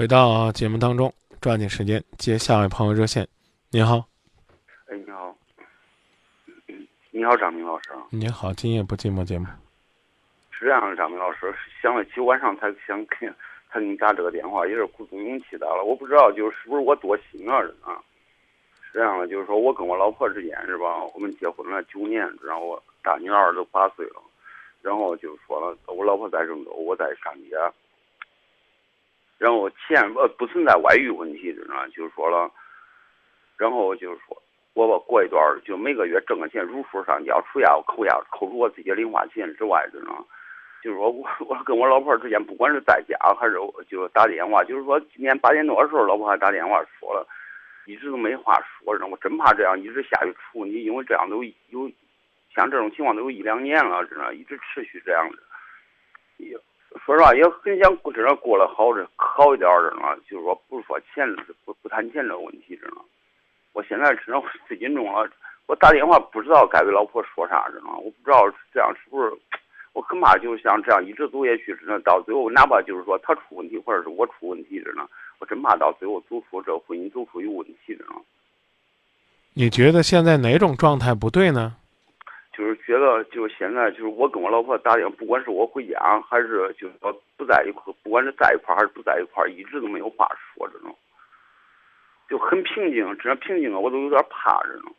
回到节目当中，抓紧时间接下一位朋友热线。您好，哎，你好，你好，张明老师。您好，今夜不寂寞节目。是这样的，张明老师，想了起晚上才想给才给你打这个电话，也是鼓足勇气打了。我不知道就是是不是我多心了啊？是这样的，就是说我跟我老婆之间是吧？我们结婚了九年，然后我大女儿都八岁了，然后就说了，我老婆在郑州，我在上街。然后钱呃不存在外遇问题，知道就是说了，然后就是说，我吧过一段就每个月挣个钱如数上交，除下扣下扣除我自己零花钱之外，知道就是说我我跟我老婆之间，不管是在家还是就是打电话，就是说今天八点多的时候，老婆还打电话说了，一直都没话说，让我真怕这样一直下去出你，因为这样都有像这种情况都有一两年了，知道一直持续这样的。说实话，也很想过，这过了好着好一点儿的。就是说，不是说钱，不不谈钱这问题，知道我现在知道 最近中了，我打电话不知道该给老婆说啥，知道我不知道这样是不是，我很怕就是像这样一直走下去，知道到最后哪怕就是说他出问题，或者是我出问题，知道我真怕到最后走出这婚姻走出有问题，知道你觉得现在哪种状态不对呢？就是觉得，就是现在，就是我跟我老婆打电话，不管是我回家，还是就是说不在一块，不管是在一块还是不在一块，一直都没有话说，这种就很平静，这平静啊，我都有点怕，这种。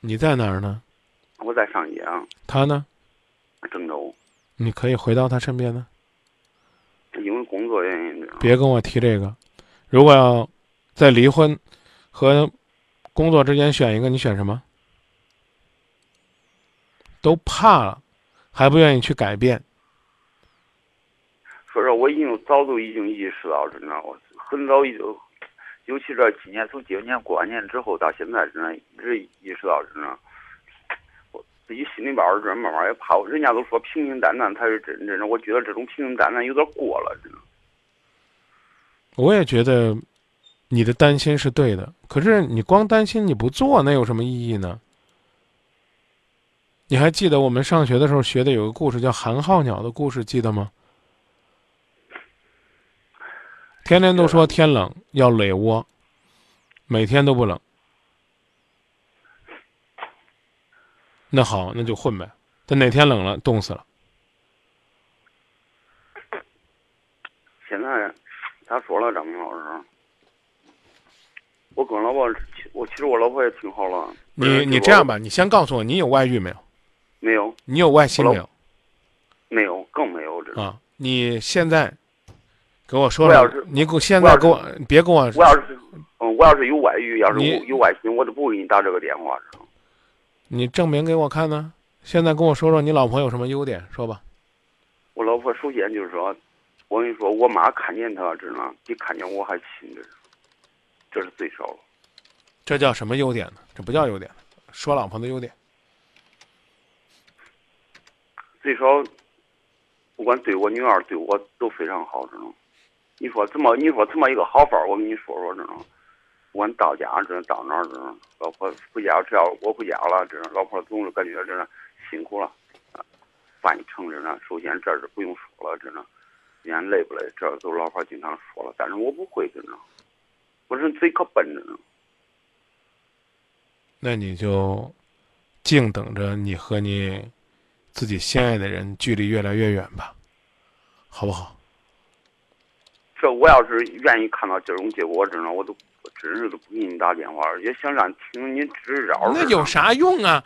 你在哪儿呢？我在上江。他呢？郑州。你可以回到他身边呢。因为工作原因。别跟我提这个。如果要在离婚和工作之间选一个，你选什么？都怕了，还不愿意去改变。说实话，我已经早都已经意识到，真的，我很早已经，尤其这今年从今年过完年之后到现在，真的一直意识到，真的，我自己心里边儿这慢慢也怕。人家都说平平淡淡才是真，真的，我觉得这种平平淡淡有点过了，真的。我也觉得你的担心是对的，可是你光担心你不做，那有什么意义呢？你还记得我们上学的时候学的有个故事叫寒号鸟的故事，记得吗？天天都说天冷要垒窝，每天都不冷。那好，那就混呗。等哪天冷了，冻死了。现在咋说了，张明老师？我跟老婆，我其实我老婆也挺好了。你你这样吧，你先告诉我，你有外遇没有？没有，你有外心没有？没有，更没有这。啊，你现在给我说了，你给我现在给我别跟我。我要是嗯，我要是有外遇，要是有外心，我都不会给你打这个电话。你证明给我看呢？现在跟我说说你老婆有什么优点，说吧。我老婆首先就是说，我跟你说，我妈看见她，知道比看见我还亲，这是，这是最少了。这叫什么优点呢？这不叫优点，说老婆的优点。最少，不管对我女儿对我都非常好，这种。你说怎么？你说怎么一个好法儿？我跟你说说，这种。不管到家，这到哪儿，这种。老婆回家，只要我回家了，这种老婆总是感觉这辛苦了。饭一盛，这呢，首先这是不用说了，这呢。今天累不累？这都老婆经常说了，但是我不会，这种。我人嘴可笨着呢。那你就静等着你和你。自己心爱的人距离越来越远吧，好不好？这我要是愿意看到这种结果，我真的我都真是都不给你打电话，也想让听你支招。那有啥用啊？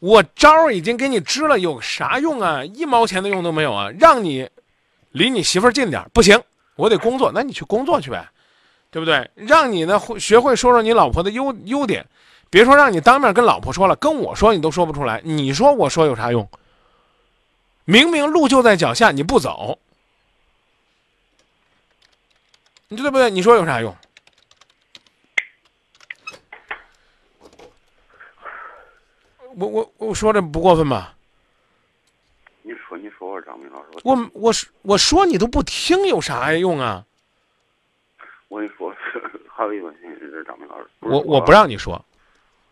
我招已经给你支了，有啥用啊？一毛钱的用都没有啊！让你离你媳妇儿近点不行，我得工作，那你去工作去呗，对不对？让你呢会学会说说你老婆的优优点，别说让你当面跟老婆说了，跟我说你都说不出来。你说我说有啥用？明明路就在脚下，你不走，你对不对？你说有啥用？我我我说这不过分吧？你说你说我张明老师，我我说我说你都不听，有啥用啊？我跟你说，还有一个问题是张明老师，我我不让你说，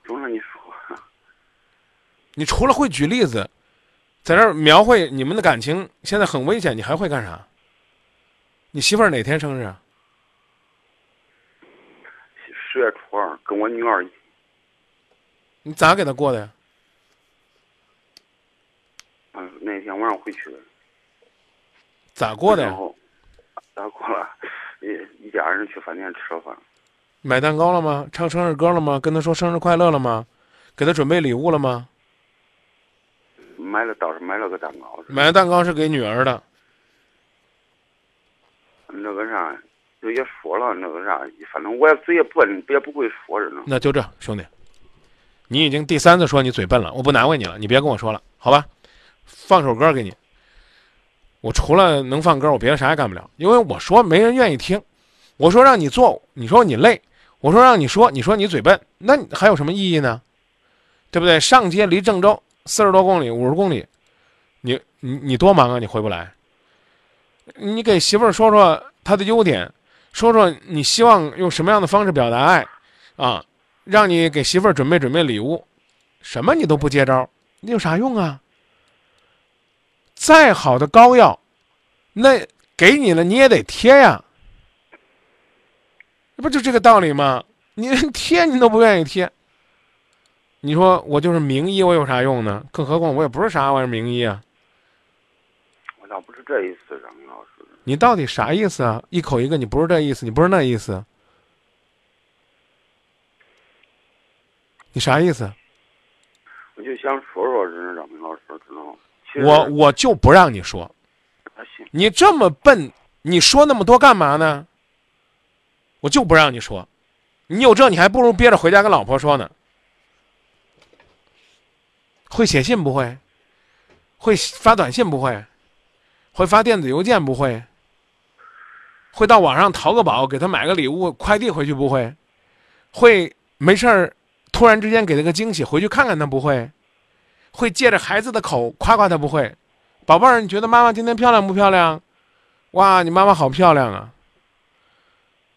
总让你说，你除了会举例子。在这儿描绘你们的感情，现在很危险，你还会干啥？你媳妇儿哪天生日啊？十月初二，跟我女儿。你咋给她过的呀？嗯，那天晚上回去的。咋过的然？后咋过了？一一家人去饭店吃了饭。买蛋糕了吗？唱生日歌了吗？跟她说生日快乐了吗？给她准备礼物了吗？买了倒是买了个蛋糕，买的蛋糕是给女儿的。那个啥，就也说了那个啥，反正我也嘴也笨，也不会说着呢。那就这，兄弟，你已经第三次说你嘴笨了，我不难为你了，你别跟我说了，好吧？放首歌给你。我除了能放歌，我别的啥也干不了，因为我说没人愿意听。我说让你做，你说你累；我说让你说，你说你嘴笨，那还有什么意义呢？对不对？上街离郑州四十多公里、五十公里，你你你多忙啊，你回不来。你给媳妇儿说说她的优点，说说你希望用什么样的方式表达爱，啊，让你给媳妇儿准备准备礼物，什么你都不接招，你有啥用啊？再好的膏药，那给你了你也得贴呀，不就这个道理吗？你连贴你都不愿意贴，你说我就是名医，我有啥用呢？更何况我也不是啥玩意儿名医啊！我倒不是这意思，张明老师。你到底啥意思啊？一口一个，你不是这意思，你不是那意思，你啥意思？我就想说说，真是张明老师，知道吗？我我就不让你说，你这么笨，你说那么多干嘛呢？我就不让你说，你有这你还不如憋着回家跟老婆说呢。会写信不会？会发短信不会？会发电子邮件不会？会到网上淘个宝给他买个礼物快递回去不会？会没事儿突然之间给他个惊喜回去看看他不会？会借着孩子的口夸夸他不会？宝贝儿，你觉得妈妈今天漂亮不漂亮？哇，你妈妈好漂亮啊！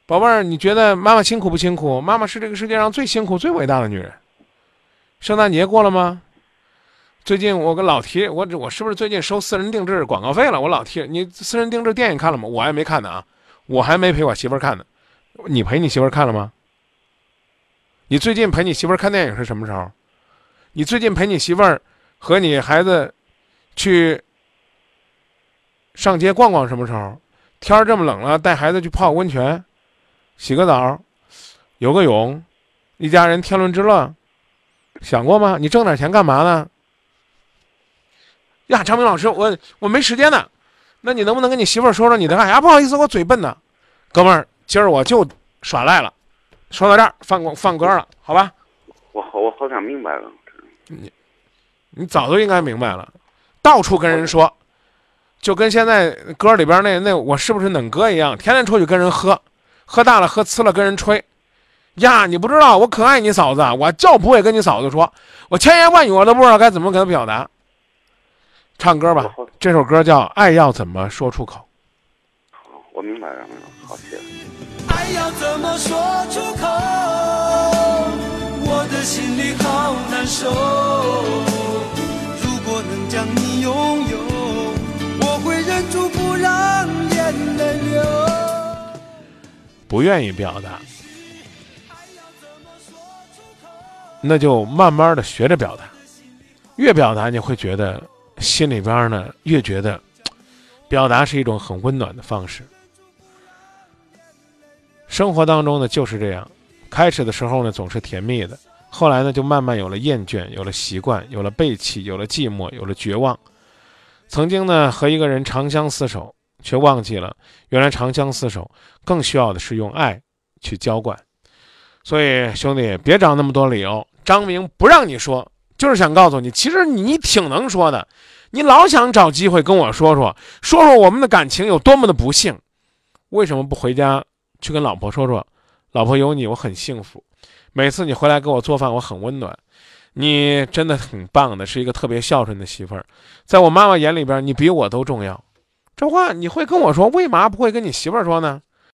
宝贝儿，你觉得妈妈辛苦不辛苦？妈妈是这个世界上最辛苦、最伟大的女人。圣诞节过了吗？最近我跟老提，我我是不是最近收私人定制广告费了？我老提你私人定制电影看了吗？我还没看呢啊，我还没陪我媳妇儿看呢。你陪你媳妇儿看了吗？你最近陪你媳妇儿看电影是什么时候？你最近陪你媳妇儿和你孩子去上街逛逛什么时候？天儿这么冷了，带孩子去泡个温泉，洗个澡，游个泳，一家人天伦之乐，想过吗？你挣点钱干嘛呢？呀，张明老师，我我没时间呢。那你能不能跟你媳妇儿说说你的爱？呀，不好意思，我嘴笨呢。哥们儿，今儿我就耍赖了。说到这儿，放歌放歌了，好吧？我好我好像明白了。你你早就应该明白了，到处跟人说，就跟现在歌里边那那我是不是冷哥一样，天天出去跟人喝，喝大了喝呲了跟人吹，呀，你不知道我可爱你嫂子，啊，我就不会跟你嫂子说，我千言万语我都不知道该怎么给她表达。唱歌吧，这首歌叫《爱要怎么说出口》。好，我明白了，明白了。好，谢谢。爱要怎么说出口？我的心里好难受。如果能将你拥有，我会忍住不让眼泪流。不愿意表达，那就慢慢的学着表达，越表达你会觉得心里边呢越觉得，表达是一种很温暖的方式。生活当中呢就是这样，开始的时候呢总是甜蜜的，后来呢就慢慢有了厌倦，有了习惯，有了背弃，有了寂寞，有了绝望。曾经呢和一个人长相厮守，却忘记了原来长相厮守更需要的是用爱去浇灌。所以兄弟，别找那么多理由。张明不让你说，就是想告诉你，其实你挺能说的，你老想找机会跟我说说，说说我们的感情有多么的不幸。为什么不回家去跟老婆说说？老婆有你，我很幸福。每次你回来给我做饭，我很温暖。你真的挺棒的，是一个特别孝顺的媳妇儿。在我妈妈眼里边，你比我都重要。这话你会跟我说，为嘛不会跟你媳妇儿说呢？